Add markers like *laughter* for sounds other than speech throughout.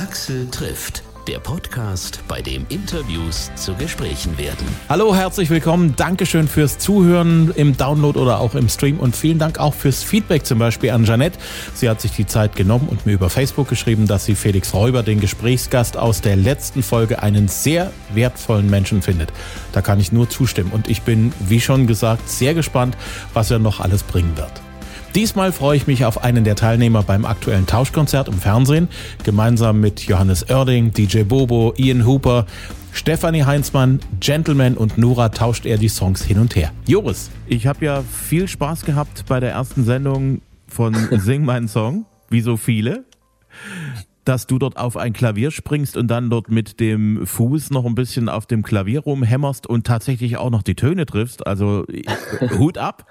Axel trifft. Der Podcast, bei dem Interviews zu Gesprächen werden. Hallo, herzlich willkommen. Dankeschön fürs Zuhören im Download oder auch im Stream und vielen Dank auch fürs Feedback zum Beispiel an Janette. Sie hat sich die Zeit genommen und mir über Facebook geschrieben, dass sie Felix Räuber, den Gesprächsgast aus der letzten Folge, einen sehr wertvollen Menschen findet. Da kann ich nur zustimmen und ich bin, wie schon gesagt, sehr gespannt, was er noch alles bringen wird. Diesmal freue ich mich auf einen der Teilnehmer beim aktuellen Tauschkonzert im Fernsehen. Gemeinsam mit Johannes Oerding, DJ Bobo, Ian Hooper, Stefanie Heinzmann, Gentleman und Nora tauscht er die Songs hin und her. Joris, ich habe ja viel Spaß gehabt bei der ersten Sendung von *laughs* Sing meinen Song, wie so viele dass du dort auf ein Klavier springst und dann dort mit dem Fuß noch ein bisschen auf dem Klavier rumhämmerst und tatsächlich auch noch die Töne triffst. Also Hut ab.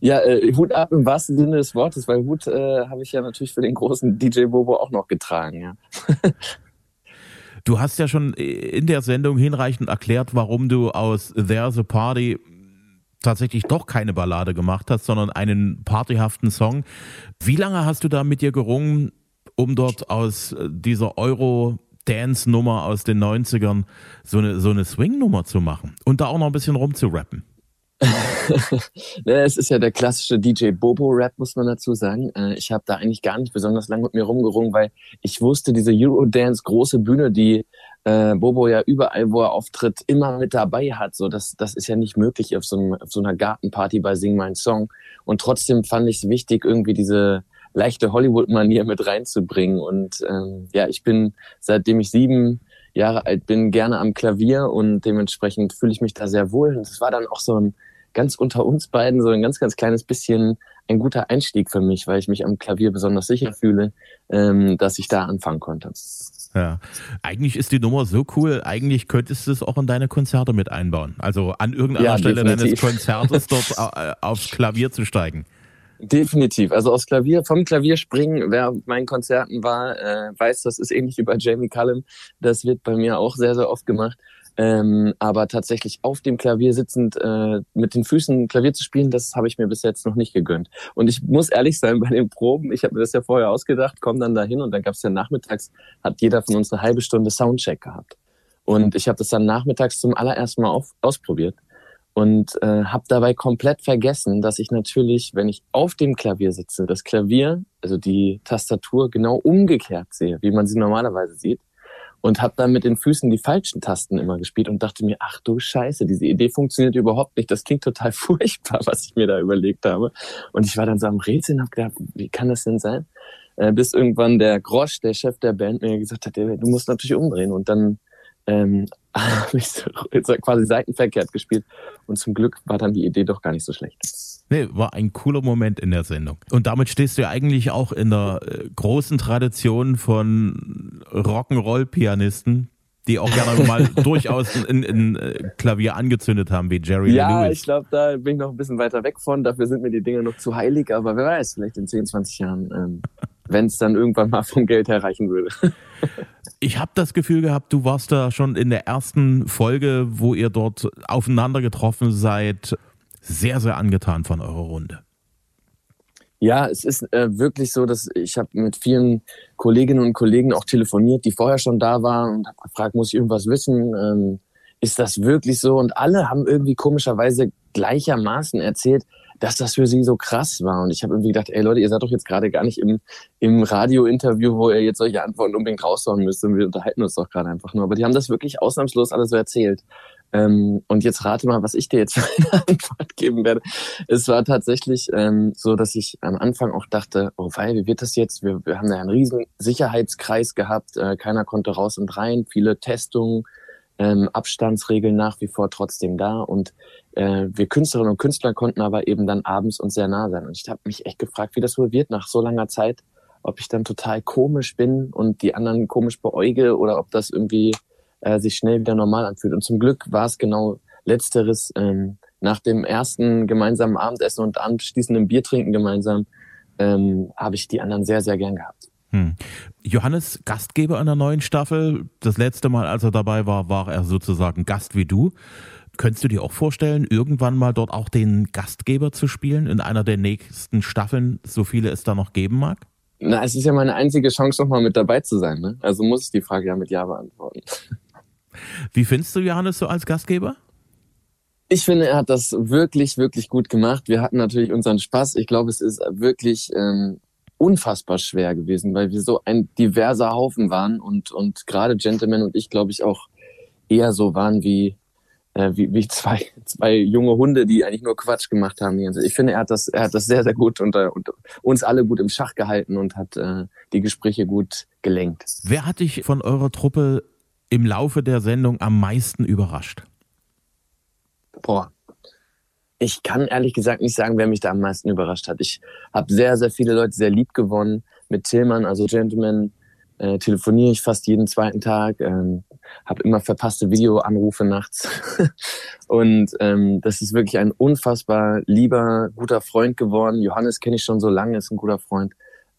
Ja, äh, Hut ab im wahrsten Sinne des Wortes, weil Hut äh, habe ich ja natürlich für den großen DJ Bobo auch noch getragen, ja. du hast ja schon in der Sendung hinreichend erklärt, warum du aus There's a Party tatsächlich doch keine Ballade gemacht hast, sondern einen partyhaften Song. Wie lange hast du da mit dir gerungen, um dort aus dieser Euro Dance-Nummer aus den 90ern so eine, so eine Swing-Nummer zu machen und da auch noch ein bisschen rumzurappen? *laughs* Ne, es ist ja der klassische DJ Bobo-Rap, muss man dazu sagen. Äh, ich habe da eigentlich gar nicht besonders lange mit mir rumgerungen, weil ich wusste, diese Eurodance, große Bühne, die äh, Bobo ja überall, wo er auftritt, immer mit dabei hat. So, das, das ist ja nicht möglich auf so, einem, auf so einer Gartenparty bei Sing Mein Song. Und trotzdem fand ich es wichtig, irgendwie diese leichte Hollywood-Manier mit reinzubringen. Und ähm, ja, ich bin, seitdem ich sieben Jahre alt bin, gerne am Klavier und dementsprechend fühle ich mich da sehr wohl. Und es war dann auch so ein ganz unter uns beiden so ein ganz, ganz kleines bisschen ein guter Einstieg für mich, weil ich mich am Klavier besonders sicher fühle, ähm, dass ich da anfangen konnte. Ja, eigentlich ist die Nummer so cool, eigentlich könntest du es auch in deine Konzerte mit einbauen. Also an irgendeiner ja, Stelle definitiv. deines Konzertes dort *laughs* äh, aufs Klavier zu steigen. Definitiv. Also aufs Klavier, vom Klavier springen, wer meinen Konzerten war, äh, weiß, das ist ähnlich wie bei Jamie Cullum. Das wird bei mir auch sehr, sehr oft gemacht. Ähm, aber tatsächlich auf dem Klavier sitzend äh, mit den Füßen Klavier zu spielen, das habe ich mir bis jetzt noch nicht gegönnt. Und ich muss ehrlich sein, bei den Proben, ich habe mir das ja vorher ausgedacht, komme dann dahin und dann gab es ja nachmittags, hat jeder von uns eine halbe Stunde Soundcheck gehabt. Und ich habe das dann nachmittags zum allerersten Mal auf, ausprobiert und äh, habe dabei komplett vergessen, dass ich natürlich, wenn ich auf dem Klavier sitze, das Klavier, also die Tastatur genau umgekehrt sehe, wie man sie normalerweise sieht und habe dann mit den Füßen die falschen Tasten immer gespielt und dachte mir, ach du Scheiße, diese Idee funktioniert überhaupt nicht. Das klingt total *laughs* furchtbar, was ich mir da überlegt habe. Und ich war dann so am Rätseln und habe gedacht, wie kann das denn sein? Äh, bis irgendwann der Grosch, der Chef der Band, mir gesagt hat, du musst natürlich umdrehen. Und dann ähm, *laughs* habe ich so quasi seitenverkehrt gespielt. Und zum Glück war dann die Idee doch gar nicht so schlecht. Nee, war ein cooler Moment in der Sendung. Und damit stehst du ja eigentlich auch in der äh, großen Tradition von Rock'n'Roll-Pianisten, die auch gerne *laughs* mal durchaus ein, äh, Klavier angezündet haben, wie Jerry ja, Lewis. Ja, ich glaube, da bin ich noch ein bisschen weiter weg von. Dafür sind mir die Dinge noch zu heilig. Aber wer weiß, vielleicht in 10, 20 Jahren, ähm, wenn es dann irgendwann mal vom Geld her reichen würde. Ich habe das Gefühl gehabt, du warst da schon in der ersten Folge, wo ihr dort aufeinander getroffen seid, sehr, sehr angetan von eurer Runde. Ja, es ist äh, wirklich so, dass ich habe mit vielen Kolleginnen und Kollegen auch telefoniert, die vorher schon da waren und habe gefragt, muss ich irgendwas wissen? Ähm, ist das wirklich so? Und alle haben irgendwie komischerweise gleichermaßen erzählt, dass das für sie so krass war. Und ich habe irgendwie gedacht, ey Leute, ihr seid doch jetzt gerade gar nicht im, im Radio-Interview, wo ihr jetzt solche Antworten unbedingt raushauen müsst. Und wir unterhalten uns doch gerade einfach nur. Aber die haben das wirklich ausnahmslos alles so erzählt. Ähm, und jetzt rate mal, was ich dir jetzt *laughs* für eine Antwort geben werde. Es war tatsächlich ähm, so, dass ich am Anfang auch dachte, oh weil, wie wird das jetzt? Wir, wir haben da einen riesen Sicherheitskreis gehabt, äh, keiner konnte raus und rein, viele Testungen, ähm, Abstandsregeln nach wie vor trotzdem da und äh, wir Künstlerinnen und Künstler konnten aber eben dann abends uns sehr nah sein. Und ich habe mich echt gefragt, wie das wohl wird nach so langer Zeit, ob ich dann total komisch bin und die anderen komisch beäuge oder ob das irgendwie äh, sich schnell wieder normal anfühlt. Und zum Glück war es genau letzteres. Ähm, nach dem ersten gemeinsamen Abendessen und anschließendem Bier trinken gemeinsam ähm, habe ich die anderen sehr, sehr gern gehabt. Hm. Johannes, Gastgeber einer neuen Staffel. Das letzte Mal, als er dabei war, war er sozusagen Gast wie du. Könntest du dir auch vorstellen, irgendwann mal dort auch den Gastgeber zu spielen in einer der nächsten Staffeln, so viele es da noch geben mag? Na, es ist ja meine einzige Chance, nochmal mit dabei zu sein. Ne? Also muss ich die Frage ja mit Ja beantworten. *laughs* Wie findest du Johannes so als Gastgeber? Ich finde, er hat das wirklich, wirklich gut gemacht. Wir hatten natürlich unseren Spaß. Ich glaube, es ist wirklich ähm, unfassbar schwer gewesen, weil wir so ein diverser Haufen waren und, und gerade Gentleman und ich, glaube ich, auch eher so waren wie, äh, wie, wie zwei, *laughs* zwei junge Hunde, die eigentlich nur Quatsch gemacht haben. Ich finde, er hat das, er hat das sehr, sehr gut unter, unter uns alle gut im Schach gehalten und hat äh, die Gespräche gut gelenkt. Wer hat dich von eurer Truppe im Laufe der Sendung am meisten überrascht? Boah. Ich kann ehrlich gesagt nicht sagen, wer mich da am meisten überrascht hat. Ich habe sehr, sehr viele Leute sehr lieb gewonnen. Mit Tillmann, also Gentleman, äh, telefoniere ich fast jeden zweiten Tag, ähm, habe immer verpasste Videoanrufe nachts. *laughs* und ähm, das ist wirklich ein unfassbar lieber, guter Freund geworden. Johannes kenne ich schon so lange, ist ein guter Freund.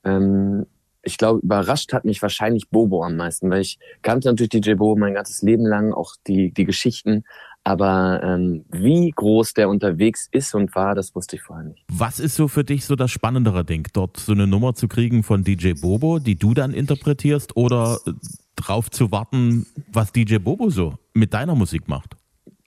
Ähm, ich glaube, überrascht hat mich wahrscheinlich Bobo am meisten, weil ich kannte natürlich DJ Bobo mein ganzes Leben lang, auch die, die Geschichten. Aber ähm, wie groß der unterwegs ist und war, das wusste ich vorher nicht. Was ist so für dich so das spannendere Ding, dort so eine Nummer zu kriegen von DJ Bobo, die du dann interpretierst, oder äh, drauf zu warten, was DJ Bobo so mit deiner Musik macht?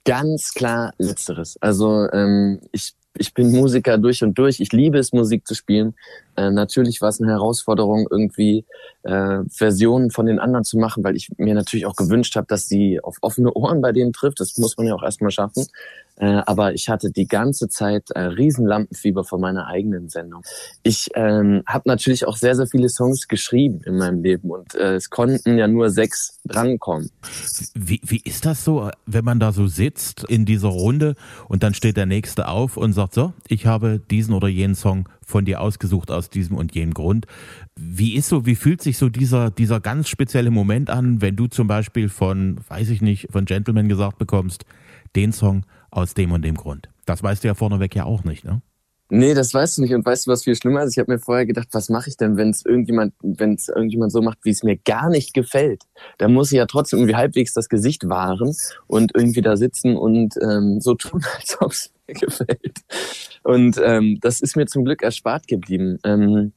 Ganz klar letzteres. Also ähm, ich ich bin Musiker durch und durch. Ich liebe es, Musik zu spielen. Äh, natürlich war es eine Herausforderung, irgendwie äh, Versionen von den anderen zu machen, weil ich mir natürlich auch gewünscht habe, dass sie auf offene Ohren bei denen trifft. Das muss man ja auch erstmal schaffen. Äh, aber ich hatte die ganze Zeit äh, Riesenlampenfieber vor meiner eigenen Sendung. Ich ähm, habe natürlich auch sehr, sehr viele Songs geschrieben in meinem Leben und äh, es konnten ja nur sechs drankommen. Wie, wie ist das so, wenn man da so sitzt in dieser Runde und dann steht der Nächste auf und sagt so, ich habe diesen oder jenen Song von dir ausgesucht aus diesem und jenem Grund. Wie ist so, wie fühlt sich so dieser, dieser ganz spezielle Moment an, wenn du zum Beispiel von, weiß ich nicht, von Gentleman gesagt bekommst, den Song aus dem und dem Grund. Das weißt du ja vorneweg ja auch nicht, ne? Nee, das weißt du nicht. Und weißt du, was viel schlimmer ist? Ich habe mir vorher gedacht, was mache ich denn, wenn es irgendjemand, wenn irgendjemand so macht, wie es mir gar nicht gefällt? Da muss ich ja trotzdem irgendwie halbwegs das Gesicht wahren und irgendwie da sitzen und ähm, so tun, *laughs* als ob es mir gefällt. Und ähm, das ist mir zum Glück erspart geblieben. Ähm,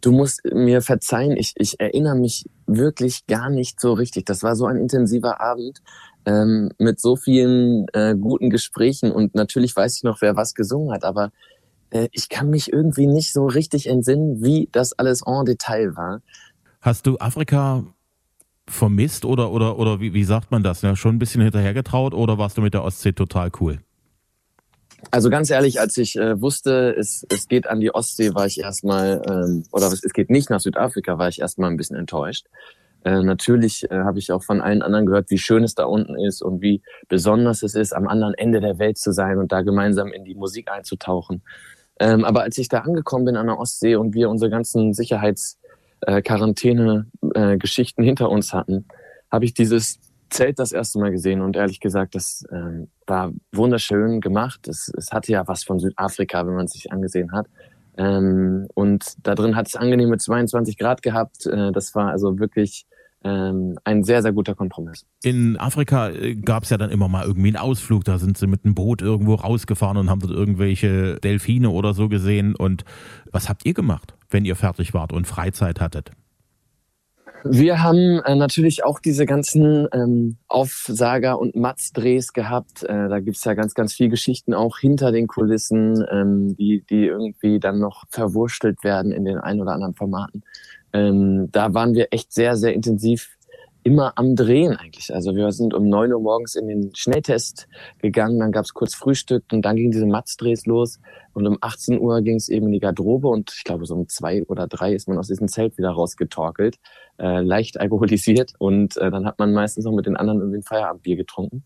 du musst mir verzeihen, ich, ich erinnere mich wirklich gar nicht so richtig. Das war so ein intensiver Abend ähm, mit so vielen äh, guten Gesprächen und natürlich weiß ich noch, wer was gesungen hat, aber äh, ich kann mich irgendwie nicht so richtig entsinnen, wie das alles en Detail war. Hast du Afrika vermisst oder oder oder wie, wie sagt man das? Ja, schon ein bisschen hinterhergetraut oder warst du mit der Ostsee total cool? Also ganz ehrlich, als ich äh, wusste, es, es geht an die Ostsee, war ich erstmal, ähm, oder es geht nicht nach Südafrika, war ich erstmal ein bisschen enttäuscht. Äh, natürlich äh, habe ich auch von allen anderen gehört, wie schön es da unten ist und wie besonders es ist, am anderen Ende der Welt zu sein und da gemeinsam in die Musik einzutauchen. Ähm, aber als ich da angekommen bin an der Ostsee und wir unsere ganzen Sicherheitsquarantäne-Geschichten äh, hinter uns hatten, habe ich dieses Zelt das erste Mal gesehen und ehrlich gesagt, das ähm, war wunderschön gemacht. Es, es hatte ja was von Südafrika, wenn man es sich angesehen hat. Ähm, und da drin hat es angenehme 22 Grad gehabt. Äh, das war also wirklich ähm, ein sehr, sehr guter Kompromiss. In Afrika äh, gab es ja dann immer mal irgendwie einen Ausflug. Da sind sie mit einem Boot irgendwo rausgefahren und haben dort irgendwelche Delfine oder so gesehen. Und was habt ihr gemacht, wenn ihr fertig wart und Freizeit hattet? Wir haben äh, natürlich auch diese ganzen ähm, Aufsager- und Matz-Drehs gehabt. Äh, da gibt's ja ganz, ganz viel Geschichten auch hinter den Kulissen, ähm, die, die irgendwie dann noch verwurstelt werden in den ein oder anderen Formaten. Ähm, da waren wir echt sehr, sehr intensiv immer am Drehen eigentlich. Also wir sind um neun Uhr morgens in den Schnelltest gegangen, dann gab's kurz Frühstück und dann gingen diese Matzdrehs los und um 18 Uhr ging es eben in die Garderobe und ich glaube so um zwei oder drei ist man aus diesem Zelt wieder rausgetorkelt, äh, leicht *laughs* alkoholisiert und äh, dann hat man meistens noch mit den anderen irgendwie ein Feierabendbier getrunken.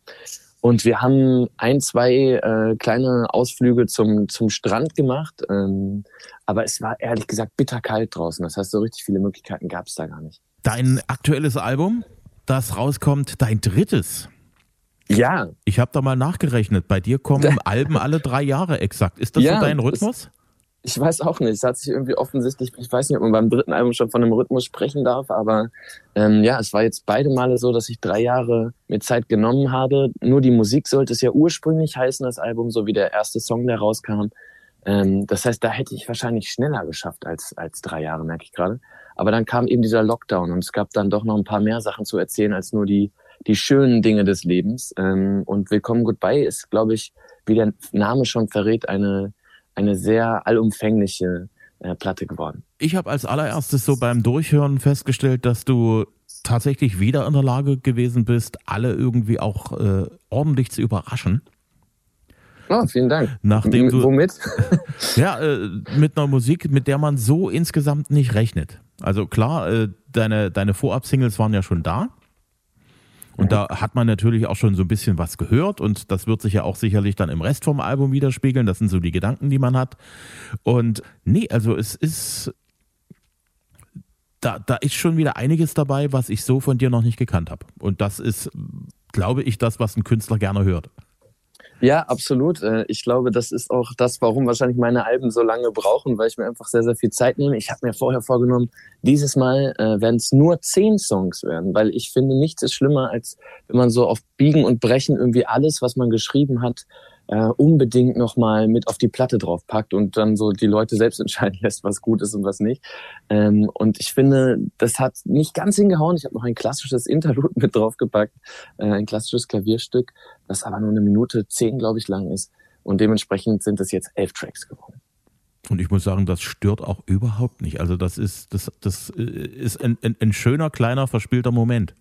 Und wir haben ein, zwei äh, kleine Ausflüge zum, zum Strand gemacht. Ähm, aber es war ehrlich gesagt bitterkalt draußen. Das heißt, so richtig viele Möglichkeiten gab es da gar nicht. Dein aktuelles Album, das rauskommt, dein drittes. Ja. Ich habe da mal nachgerechnet. Bei dir kommen *laughs* Alben alle drei Jahre exakt. Ist das ja, so dein Rhythmus? Ich weiß auch nicht. Es hat sich irgendwie offensichtlich, ich weiß nicht, ob man beim dritten Album schon von einem Rhythmus sprechen darf, aber ähm, ja, es war jetzt beide Male so, dass ich drei Jahre mir Zeit genommen habe. Nur die Musik sollte es ja ursprünglich heißen, das Album, so wie der erste Song, der rauskam. Ähm, das heißt, da hätte ich wahrscheinlich schneller geschafft als, als drei Jahre, merke ich gerade. Aber dann kam eben dieser Lockdown und es gab dann doch noch ein paar mehr Sachen zu erzählen als nur die, die schönen Dinge des Lebens. Ähm, und Willkommen Goodbye ist, glaube ich, wie der Name schon verrät, eine, eine sehr allumfängliche äh, Platte geworden. Ich habe als allererstes so beim Durchhören festgestellt, dass du tatsächlich wieder in der Lage gewesen bist, alle irgendwie auch äh, ordentlich zu überraschen. Oh, vielen Dank. Nachdem du, Womit? *laughs* ja, äh, mit einer Musik, mit der man so insgesamt nicht rechnet. Also klar, äh, deine, deine Vorab-Singles waren ja schon da. Und da hat man natürlich auch schon so ein bisschen was gehört und das wird sich ja auch sicherlich dann im Rest vom Album widerspiegeln. Das sind so die Gedanken, die man hat. Und nee, also es ist, da, da ist schon wieder einiges dabei, was ich so von dir noch nicht gekannt habe. Und das ist, glaube ich, das, was ein Künstler gerne hört. Ja, absolut. Äh, ich glaube, das ist auch das, warum wahrscheinlich meine Alben so lange brauchen, weil ich mir einfach sehr, sehr viel Zeit nehme. Ich habe mir vorher vorgenommen, dieses Mal äh, werden es nur zehn Songs werden, weil ich finde, nichts ist schlimmer, als wenn man so auf Biegen und Brechen irgendwie alles, was man geschrieben hat, äh, unbedingt nochmal mit auf die Platte draufpackt und dann so die Leute selbst *laughs* entscheiden lässt, was gut ist und was nicht. Ähm, und ich finde, das hat nicht ganz hingehauen. Ich habe noch ein klassisches *laughs* Interlude mit draufgepackt, äh, ein klassisches Klavierstück, das aber nur eine Minute zehn, glaube ich, lang ist. Und dementsprechend sind es jetzt elf Tracks geworden. Und ich muss sagen, das stört auch überhaupt nicht. Also das ist, das, das äh, ist ein, ein, ein schöner, kleiner, verspielter Moment.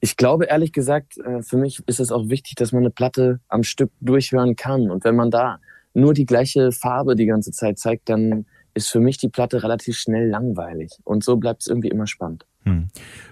Ich glaube ehrlich gesagt, äh, für mich ist es auch wichtig, dass man eine Platte am Stück durchhören kann. Und wenn man da nur die gleiche Farbe die ganze Zeit zeigt, dann ist für mich die Platte relativ schnell langweilig. Und so bleibt es irgendwie immer spannend. Hm.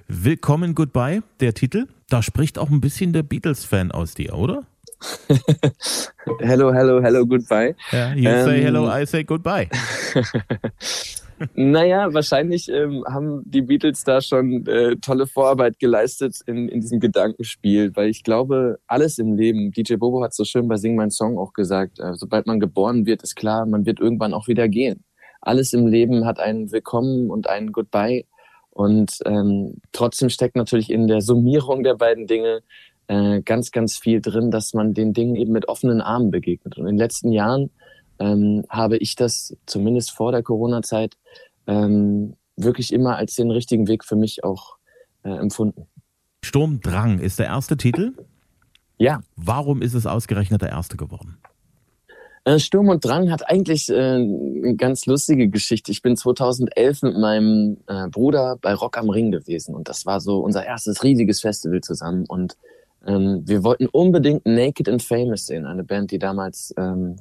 Willkommen Goodbye, der Titel. Da spricht auch ein bisschen der Beatles-Fan aus dir, oder? *laughs* hello, hello, hello, goodbye. Ja, you ähm, say hello, I say goodbye. *laughs* naja, wahrscheinlich ähm, haben die Beatles da schon äh, tolle Vorarbeit geleistet in, in diesem Gedankenspiel, weil ich glaube, alles im Leben, DJ Bobo hat so schön bei Sing Mein Song auch gesagt, äh, sobald man geboren wird, ist klar, man wird irgendwann auch wieder gehen. Alles im Leben hat ein Willkommen und ein Goodbye. Und ähm, trotzdem steckt natürlich in der Summierung der beiden Dinge äh, ganz, ganz viel drin, dass man den Dingen eben mit offenen Armen begegnet. Und in den letzten Jahren ähm, habe ich das zumindest vor der Corona-Zeit ähm, wirklich immer als den richtigen Weg für mich auch äh, empfunden. Sturmdrang ist der erste Titel. Ja. Warum ist es ausgerechnet der erste geworden? Äh, Sturm und Drang hat eigentlich äh, eine ganz lustige Geschichte. Ich bin 2011 mit meinem äh, Bruder bei Rock am Ring gewesen und das war so unser erstes riesiges Festival zusammen und ähm, wir wollten unbedingt Naked and Famous sehen, eine Band, die damals ähm,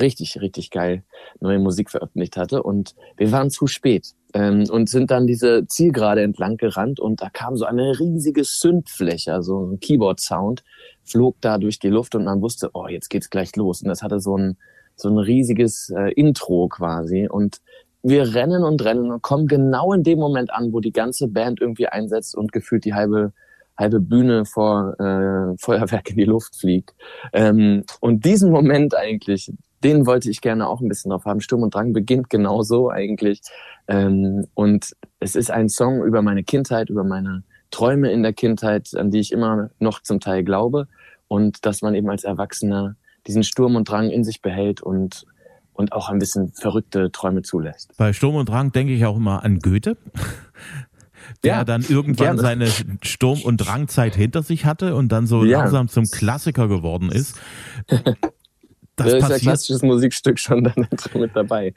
richtig, richtig geil neue Musik veröffentlicht hatte. Und wir waren zu spät ähm, und sind dann diese Zielgerade entlang gerannt und da kam so eine riesige Sündfläche, also ein Keyboard-Sound, flog da durch die Luft und man wusste, oh, jetzt geht's gleich los. Und das hatte so ein, so ein riesiges äh, Intro quasi. Und wir rennen und rennen und kommen genau in dem Moment an, wo die ganze Band irgendwie einsetzt und gefühlt die halbe halbe Bühne vor äh, Feuerwerk in die Luft fliegt. Ähm, und diesen Moment eigentlich, den wollte ich gerne auch ein bisschen drauf haben. Sturm und Drang beginnt genau so eigentlich. Ähm, und es ist ein Song über meine Kindheit, über meine Träume in der Kindheit, an die ich immer noch zum Teil glaube. Und dass man eben als Erwachsener diesen Sturm und Drang in sich behält und und auch ein bisschen verrückte Träume zulässt. Bei Sturm und Drang denke ich auch immer an Goethe, *laughs* der ja, dann irgendwann gerne. seine Sturm- und Drangzeit hinter sich hatte und dann so ja. langsam zum Klassiker geworden ist. *laughs* Das da ist passiert, ja klassisches Musikstück schon dann *laughs* mit dabei.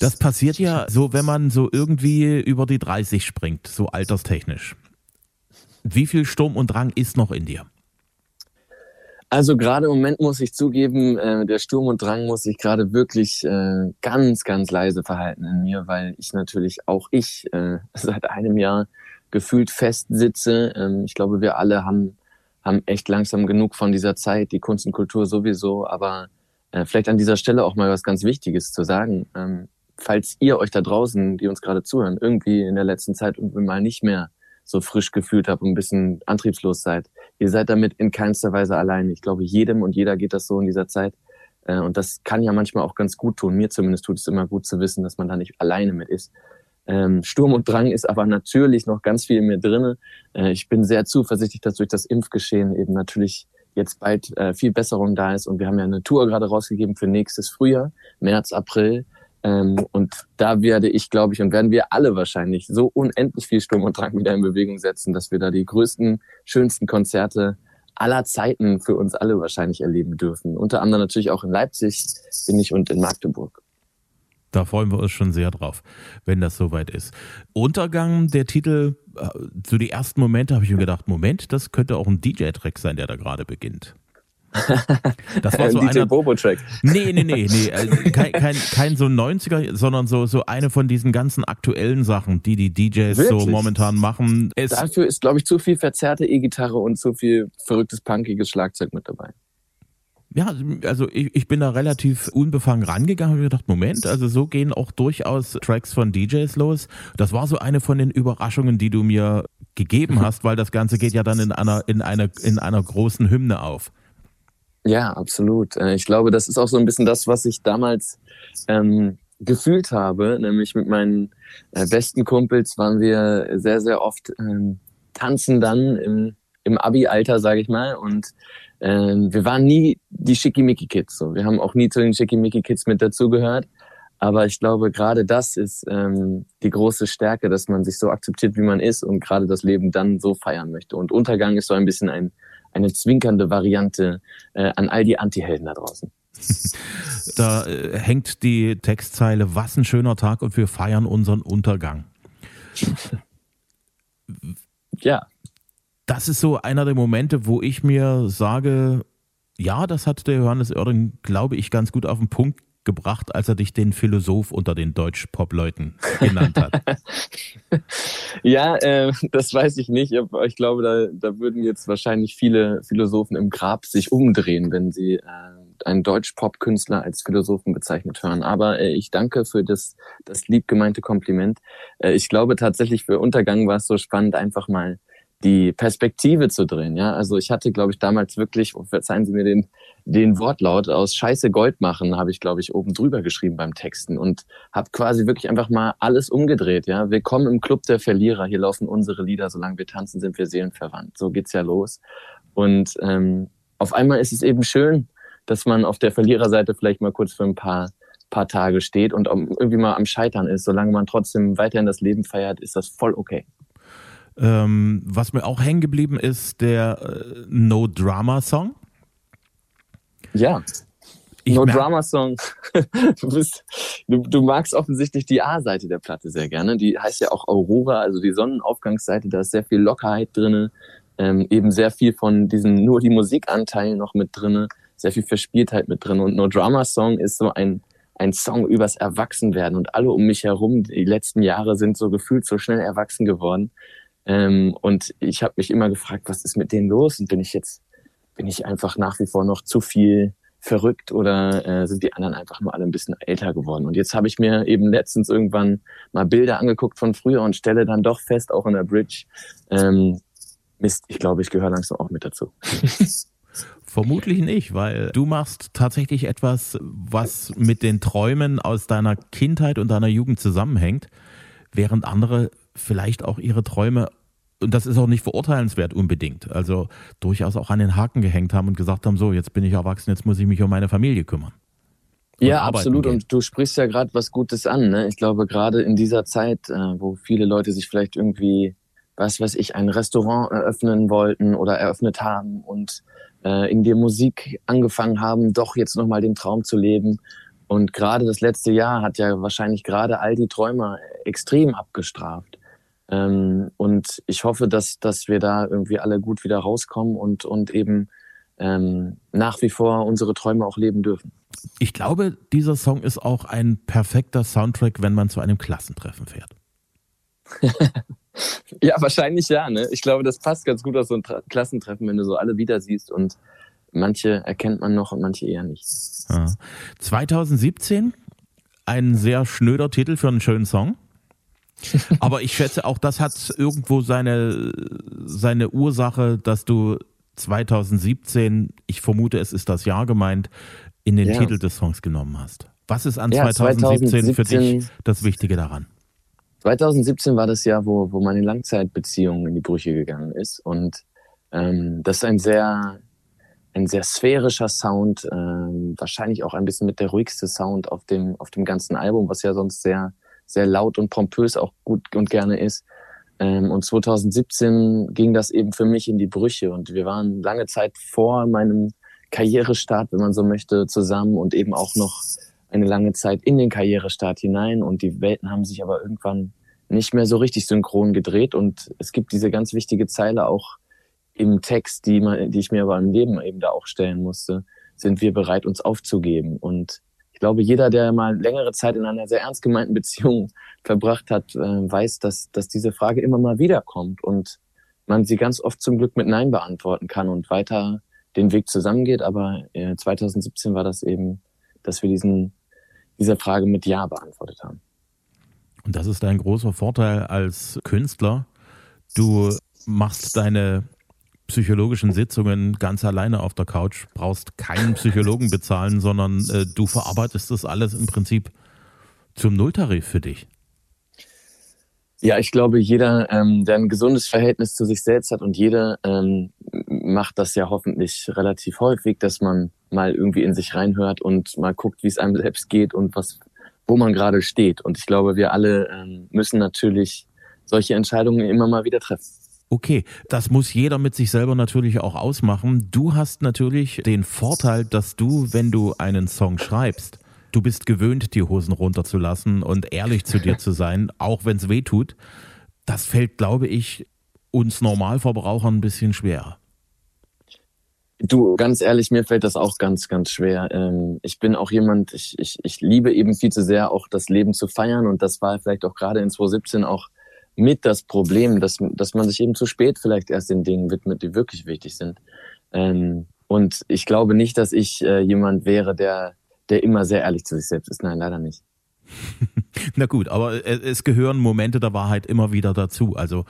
Das passiert ja so, wenn man so irgendwie über die 30 springt, so alterstechnisch. Wie viel Sturm und Drang ist noch in dir? Also gerade im Moment muss ich zugeben, äh, der Sturm und Drang muss sich gerade wirklich äh, ganz, ganz leise verhalten in mir, weil ich natürlich auch ich äh, *laughs* seit einem Jahr gefühlt festsitze. Ähm, ich glaube, wir alle haben, haben echt langsam genug von dieser Zeit, die Kunst und Kultur sowieso, aber vielleicht an dieser Stelle auch mal was ganz Wichtiges zu sagen. Ähm, falls ihr euch da draußen, die uns gerade zuhören, irgendwie in der letzten Zeit irgendwie mal nicht mehr so frisch gefühlt habt und ein bisschen antriebslos seid, ihr seid damit in keinster Weise allein. Ich glaube, jedem und jeder geht das so in dieser Zeit. Äh, und das kann ja manchmal auch ganz gut tun. Mir zumindest tut es immer gut zu wissen, dass man da nicht alleine mit ist. Ähm, Sturm und Drang ist aber natürlich noch ganz viel in mir drinne. Äh, ich bin sehr zuversichtlich, dass durch das Impfgeschehen eben natürlich jetzt bald äh, viel Besserung da ist. Und wir haben ja eine Tour gerade rausgegeben für nächstes Frühjahr, März, April. Ähm, und da werde ich, glaube ich, und werden wir alle wahrscheinlich so unendlich viel Sturm und Drang wieder in Bewegung setzen, dass wir da die größten, schönsten Konzerte aller Zeiten für uns alle wahrscheinlich erleben dürfen. Unter anderem natürlich auch in Leipzig bin ich und in Magdeburg. Da freuen wir uns schon sehr drauf, wenn das soweit ist. Untergang, der Titel, äh, zu die ersten Momente habe ich mir gedacht, Moment, das könnte auch ein DJ-Track sein, der da gerade beginnt. *laughs* Das war so ein DJ Bobo-Track. Nee, nee, nee, nee. Äh, kein, kein, kein so 90er, sondern so, so eine von diesen ganzen aktuellen Sachen, die die DJs Wirklich? so momentan machen. Es Dafür ist, glaube ich, zu viel verzerrte E-Gitarre und zu viel verrücktes, punkiges Schlagzeug mit dabei. Ja, also ich, ich bin da relativ unbefangen rangegangen und gedacht, Moment, also so gehen auch durchaus Tracks von DJs los. Das war so eine von den Überraschungen, die du mir gegeben hast, weil das Ganze geht ja dann in einer, in einer, in einer großen Hymne auf. Ja, absolut. Äh, ich glaube, das ist auch so ein bisschen das, was ich damals ähm, gefühlt habe. Nämlich mit meinen äh, besten Kumpels waren wir sehr, sehr oft ähm, tanzen dann im, im Abi-Alter, sage ich mal. Und ähm, wir waren nie die Schickimicki-Kids. So. Wir haben auch nie zu den Schickimicki-Kids mit dazugehört. Aber ich glaube, gerade das ist ähm, die große Stärke, dass man sich so akzeptiert, wie man ist und gerade das Leben dann so feiern möchte. Und Untergang ist so ein bisschen ein eine zwinkernde Variante äh, an all die Antihelden da draußen. *laughs* Da äh, hängt die Textzeile, was ein schöner Tag und wir feiern unseren Untergang. ja. Das ist so einer der Momente, wo ich mir sage, ja, das hat der Johannes Oerding, glaube ich, ganz gut auf den Punkt gebracht, als er dich den Philosoph unter den Deutsch-Pop-Leuten genannt hat? *laughs* ja, äh, das weiß ich nicht. Ich glaube, da, da würden jetzt wahrscheinlich viele Philosophen im Grab sich umdrehen, wenn sie äh, einen Deutsch-Pop-Künstler als Philosophen bezeichnet hören. Aber äh, ich danke für das, das lieb gemeinte Kompliment. Äh, ich glaube tatsächlich für Untergang war es so spannend, einfach mal die Perspektive zu drehen. Ja, also ich hatte, glaube ich, damals wirklich, oh, verzeihen Sie mir den den Wortlaut aus Scheiße Gold machen, habe ich, glaube ich, oben drüber geschrieben beim Texten und habe quasi wirklich einfach mal alles umgedreht. Ja, Willkommen im Club der Verlierer. Hier laufen unsere Lieder. Solange wir tanzen, sind wir seelenverwandt. So geht's ja los. Und ähm, auf einmal ist es eben schön, dass man auf der Verliererseite vielleicht mal kurz für ein paar paar Tage steht und irgendwie mal am Scheitern ist. Solange man trotzdem weiterhin das Leben feiert, ist das voll okay. Ähm, was mir auch hängen geblieben ist, der äh, No Drama Song. Ja. Ich no Drama Song. *laughs* du, bist, du, du magst offensichtlich die A-Seite der Platte sehr gerne. Die heißt ja auch Aurora, also die Sonnenaufgangsseite. Da ist sehr viel Lockerheit drinne, ähm, eben sehr viel von diesem nur die Musikanteil noch mit drinne, sehr viel Verspieltheit mit drin. Und No Drama Song ist so ein ein Song übers Erwachsenwerden und alle um mich herum die letzten Jahre sind so gefühlt so schnell erwachsen geworden. Ähm, und ich habe mich immer gefragt, was ist mit denen los? Und bin ich jetzt bin ich einfach nach wie vor noch zu viel verrückt oder äh, sind die anderen einfach nur alle ein bisschen älter geworden? Und jetzt habe ich mir eben letztens irgendwann mal Bilder angeguckt von früher und stelle dann doch fest, auch in der Bridge, ähm, Mist, ich glaube, ich gehöre langsam auch mit dazu. *laughs* Vermutlich nicht, weil du machst tatsächlich etwas, was mit den Träumen aus deiner Kindheit und deiner Jugend zusammenhängt, während andere vielleicht auch ihre Träume und das ist auch nicht verurteilenswert unbedingt. Also durchaus auch an den Haken gehängt haben und gesagt haben, so, jetzt bin ich erwachsen, jetzt muss ich mich um meine Familie kümmern. Ja, absolut. Gehen. Und du sprichst ja gerade was Gutes an. Ne? Ich glaube, gerade in dieser Zeit, äh, wo viele Leute sich vielleicht irgendwie, was weiß ich, ein Restaurant eröffnen wollten oder eröffnet haben und äh, in der Musik angefangen haben, doch jetzt nochmal den Traum zu leben. Und gerade das letzte Jahr hat ja wahrscheinlich gerade all die Träumer extrem abgestraft. Ähm, und ich hoffe, dass, dass wir da irgendwie alle gut wieder rauskommen und, und eben ähm, nach wie vor unsere Träume auch leben dürfen. Ich glaube, dieser Song ist auch ein perfekter Soundtrack, wenn man zu einem Klassentreffen fährt. *laughs* ja, wahrscheinlich ja. Ne? Ich glaube, das passt ganz gut aus so einem Klassentreffen, wenn du so alle wieder siehst und manche erkennt man noch und manche eher nicht. Ja. 2017, ein sehr schnöder Titel für einen schönen Song. *laughs* Aber ich schätze, auch das hat irgendwo seine, seine Ursache, dass du 2017, ich vermute, es ist das Jahr gemeint, in den ja. Titel des Songs genommen hast. Was ist an ja, 2017, 2017, für dich das Wichtige daran? 2017 war das Jahr, wo, wo meine Langzeitbeziehung in die Brüche gegangen ist. Und ähm, das ist ein sehr ein sehr sphärischer Sound, äh, wahrscheinlich auch ein bisschen mit der ruhigste Sound auf dem, auf dem ganzen Album, was ja sonst sehr, sehr laut und pompös auch gut und gerne ist. Ähm, und 2017 ging das eben für mich in die Brüche. Und wir waren lange Zeit vor meinem Karrierestart, wenn man so möchte, zusammen und eben auch noch eine lange Zeit in den Karrierestart hinein. Und die Welten haben sich aber irgendwann nicht mehr so richtig synchron gedreht. Und es gibt diese ganz wichtige Zeile auch im Text, die, man, die ich mir aber im Leben eben da auch stellen musste, sind wir bereit, uns aufzugeben? Und ich glaube, jeder, der mal längere Zeit in einer sehr ernst gemeinten Beziehung *laughs* verbracht hat, äh, weiß, dass, dass diese Frage immer mal wiederkommt und man sie ganz oft zum Glück mit Nein beantworten kann und weiter den Weg zusammengeht. Aber 2017 äh, war das eben, dass wir diesen, diese Frage mit Ja beantwortet haben. Und das ist ein großer Vorteil als Künstler. Du machst deine psychologischen Sitzungen ganz alleine auf der Couch, brauchst keinen Psychologen bezahlen, sondern äh, du verarbeitest das alles im Prinzip zum Nulltarif für dich. Ja, ich glaube, jeder, ähm, der ein gesundes Verhältnis zu sich selbst hat und jeder ähm, macht das ja hoffentlich relativ häufig, dass man mal irgendwie in sich reinhört und mal guckt, wie es einem selbst geht und was, wo man gerade steht. Und ich glaube, wir alle ähm, müssen natürlich solche Entscheidungen immer mal wieder treffen. Okay, das muss jeder mit sich selber natürlich auch ausmachen. Du hast natürlich den Vorteil, dass du, wenn du einen Song schreibst, du bist gewöhnt, die Hosen runterzulassen und ehrlich zu dir zu sein, *laughs* auch wenn es weh tut. Das fällt, glaube ich, uns Normalverbrauchern ein bisschen schwer. Du, ganz ehrlich, mir fällt das auch ganz, ganz schwer. Ähm, ich bin auch jemand, ich, ich, ich liebe eben viel zu sehr auch das Leben zu feiern und das war vielleicht auch gerade in 2017 auch mit das Problem, dass, dass man sich eben zu spät vielleicht erst den Dingen widmet, die wirklich wichtig sind. Ähm, und ich glaube nicht, dass ich äh, jemand wäre, der, der immer sehr ehrlich zu sich selbst ist. Nein, leider nicht. *laughs* Na gut, aber es gehören Momente der Wahrheit immer wieder dazu. Also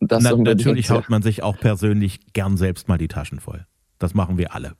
na, natürlich haut man sich auch persönlich gern selbst mal die Taschen voll. Das machen wir alle.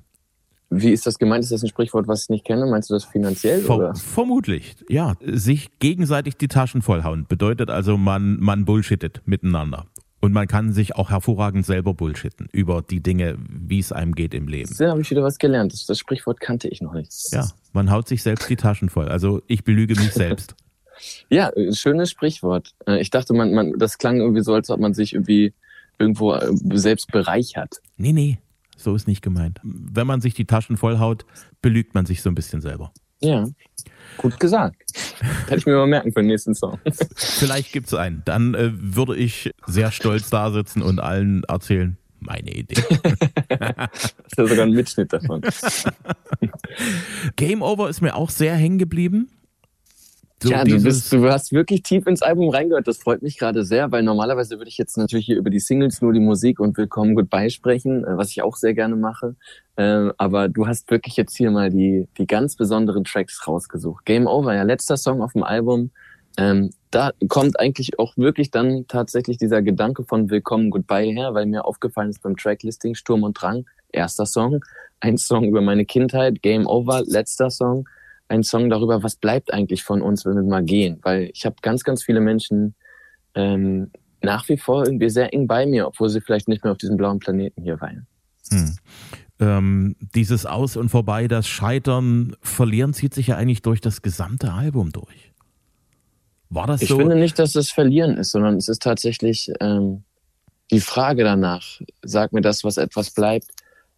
Wie ist das gemeint? Ist das ein Sprichwort, was ich nicht kenne? Meinst du das finanziell? Ver oder? Vermutlich, ja. Sich gegenseitig die Taschen vollhauen bedeutet also, man, man bullshittet miteinander. Und man kann sich auch hervorragend selber bullshitten über die Dinge, wie es einem geht im Leben. Da habe ich wieder was gelernt. Das, das Sprichwort kannte ich noch nicht. Ja, man haut sich selbst die Taschen voll. Also ich belüge mich selbst. *laughs* ja, schönes Sprichwort. Äh, ich dachte, man, man, das klang irgendwie so, als ob man sich irgendwie irgendwo äh, selbst bereichert. Nee, nee. So ist nicht gemeint. Wenn man sich die Taschen vollhaut, belügt man sich so ein bisschen selber. Ja, gut gesagt. Kann ich mir mal merken für den nächsten Song. Vielleicht gibt es einen. Dann äh, würde ich sehr stolz da sitzen und allen erzählen, meine Idee. *laughs* das ist ja sogar ein Mitschnitt davon. *laughs* Game Over ist mir auch sehr hängen geblieben. So ja, du, bist, du hast wirklich tief ins Album reingehört. Das freut mich gerade sehr, weil normalerweise würde ich jetzt natürlich hier über die Singles nur die Musik und Willkommen Goodbye sprechen, äh, was ich auch sehr gerne mache. Ähm, aber du hast wirklich jetzt hier mal die, die ganz besonderen Tracks rausgesucht. Game Over, ja, letzter Song auf dem Album. Ähm, da kommt eigentlich auch wirklich dann tatsächlich dieser Gedanke von Willkommen Goodbye her, weil mir aufgefallen ist beim Tracklisting Sturm und Drang, erster Song, ein Song über meine Kindheit, Game Over, letzter Song ein Song darüber, was bleibt eigentlich von uns, wenn wir mal gehen. Weil ich habe ganz, ganz viele Menschen ähm, nach wie vor irgendwie sehr eng bei mir, obwohl sie vielleicht nicht mehr auf diesem blauen Planeten hier weilen. Hm. Ähm, dieses Aus und Vorbei, das Scheitern, Verlieren zieht sich ja eigentlich durch das gesamte Album durch. War das ich so? Ich finde nicht, dass es Verlieren ist, sondern es ist tatsächlich ähm, die Frage danach. Sag mir das, was etwas bleibt.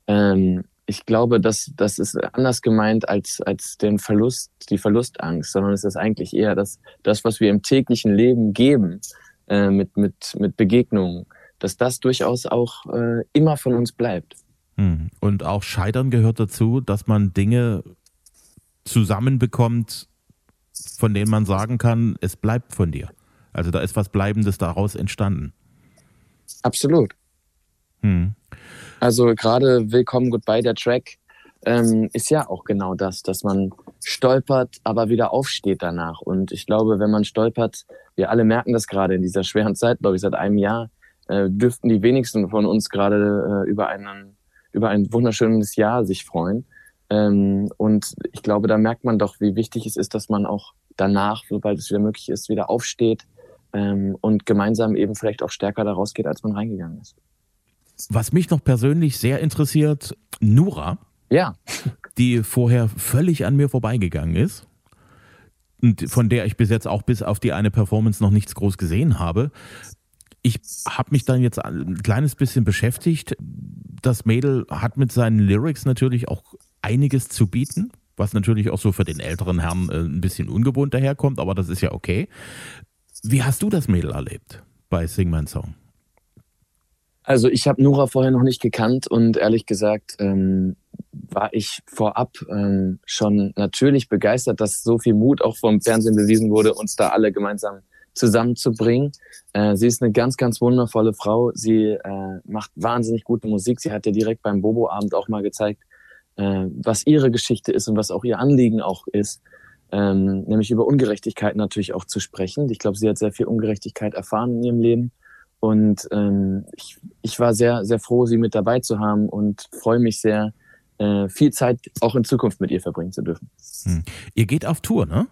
Ähm, ich glaube, dass das ist anders gemeint als, als den Verlust, die Verlustangst, sondern es ist eigentlich eher das, das was wir im täglichen Leben geben, äh, mit, mit, mit Begegnungen, dass das durchaus auch äh, immer von uns bleibt. Hm. Und auch Scheitern gehört dazu, dass man Dinge zusammenbekommt, von denen man sagen kann, es bleibt von dir. Also da ist was Bleibendes daraus entstanden. Absolut. Hm. Also gerade Willkommen Goodbye, der Track, ähm, ist ja auch genau das, dass man stolpert, aber wieder aufsteht danach. Und ich glaube, wenn man stolpert, wir alle merken das gerade in dieser schweren Zeit, glaube ich, seit einem Jahr, äh, dürften die wenigsten von uns gerade äh, über, einen, über ein wunderschönes Jahr sich freuen. Ähm, und ich glaube, da merkt man doch, wie wichtig es ist, dass man auch danach, sobald es wieder möglich ist, wieder aufsteht ähm, und gemeinsam eben vielleicht auch stärker daraus geht, als man reingegangen ist. Was mich noch persönlich sehr interessiert, Nura. Ja. Die vorher völlig an mir vorbeigegangen ist. Und von der ich bis jetzt auch bis auf die eine Performance noch nichts groß gesehen habe. Ich habe mich dann jetzt ein kleines bisschen beschäftigt. Das Mädel hat mit seinen Lyrics natürlich auch einiges zu bieten, was natürlich auch so für den älteren Herrn äh, ein bisschen ungewohnt daherkommt, aber das ist ja okay. Wie hast du das Mädel erlebt bei Sing My Song? Also ich habe Nora vorher noch nicht gekannt und ehrlich gesagt ähm, war ich vorab ähm, schon natürlich begeistert, dass so viel Mut auch vom Fernsehen bewiesen wurde, uns da alle gemeinsam zusammenzubringen. Äh, sie ist eine ganz, ganz wundervolle Frau. Sie äh, macht wahnsinnig gute Musik. Sie hat ja direkt beim Bobo-Abend auch mal gezeigt, äh, was ihre Geschichte ist und was auch ihr Anliegen auch ist. Ähm, nämlich über Ungerechtigkeit natürlich auch zu sprechen. Ich glaube, sie hat sehr viel Ungerechtigkeit erfahren in ihrem Leben. Und ähm, ich, ich war sehr, sehr froh, sie mit dabei zu haben und freue mich sehr, äh, viel Zeit auch in Zukunft mit ihr verbringen zu dürfen. Hm. Ihr geht auf Tour, ne?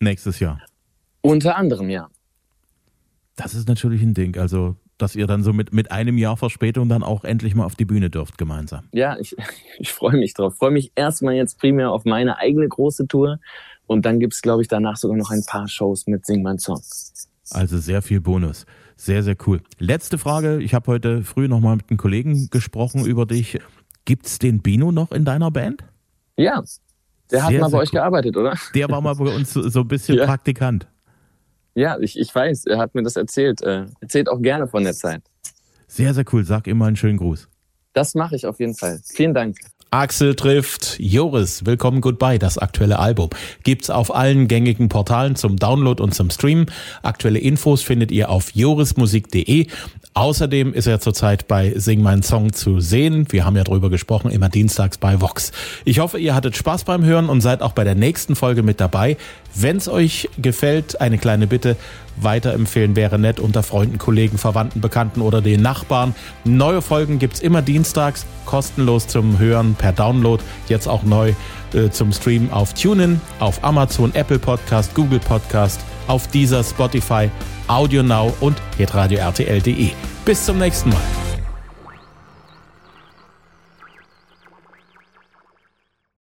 Nächstes Jahr. Unter anderem, ja. Das ist natürlich ein Ding. Also, dass ihr dann so mit, mit einem Jahr Verspätung dann auch endlich mal auf die Bühne dürft gemeinsam. Ja, ich, *laughs* ich freue mich drauf. Freue mich erstmal jetzt primär auf meine eigene große Tour. Und dann gibt's glaube ich, danach sogar noch ein paar Shows mit Sing mein Song. Also sehr viel Bonus. Sehr, sehr cool. Letzte Frage. Ich habe heute früh nochmal mit einem Kollegen gesprochen über dich. Gibt's den Bino noch in deiner Band? Ja, der hat mal bei euch gearbeitet, oder? Der war mal bei uns so, so ein bisschen ja. Praktikant. Ja, ich, ich weiß, er hat mir das erzählt. Äh, erzählt auch gerne von der Zeit. Sehr, sehr cool. Sag immer einen schönen Gruß. Das mache ich auf jeden Fall. Vielen Dank. Axel trifft Joris. Willkommen Goodbye, das aktuelle Album. Gibt's auf allen gängigen Portalen zum Download und zum Stream. Aktuelle Infos findet ihr auf jorismusik.de. Außerdem ist er zurzeit bei Sing Mein Song zu sehen. Wir haben ja drüber gesprochen, immer dienstags bei Vox. Ich hoffe, ihr hattet Spaß beim Hören und seid auch bei der nächsten Folge mit dabei. Wenn's euch gefällt, eine kleine Bitte, weiterempfehlen wäre nett unter Freunden, Kollegen, Verwandten, Bekannten oder den Nachbarn. Neue Folgen gibt's immer dienstags, kostenlos zum Hören per Download. Jetzt auch neu äh, zum Stream auf TuneIn, auf Amazon, Apple Podcast, Google Podcast, auf dieser Spotify Audio Now und hitradio RTL.de. Bis zum nächsten Mal.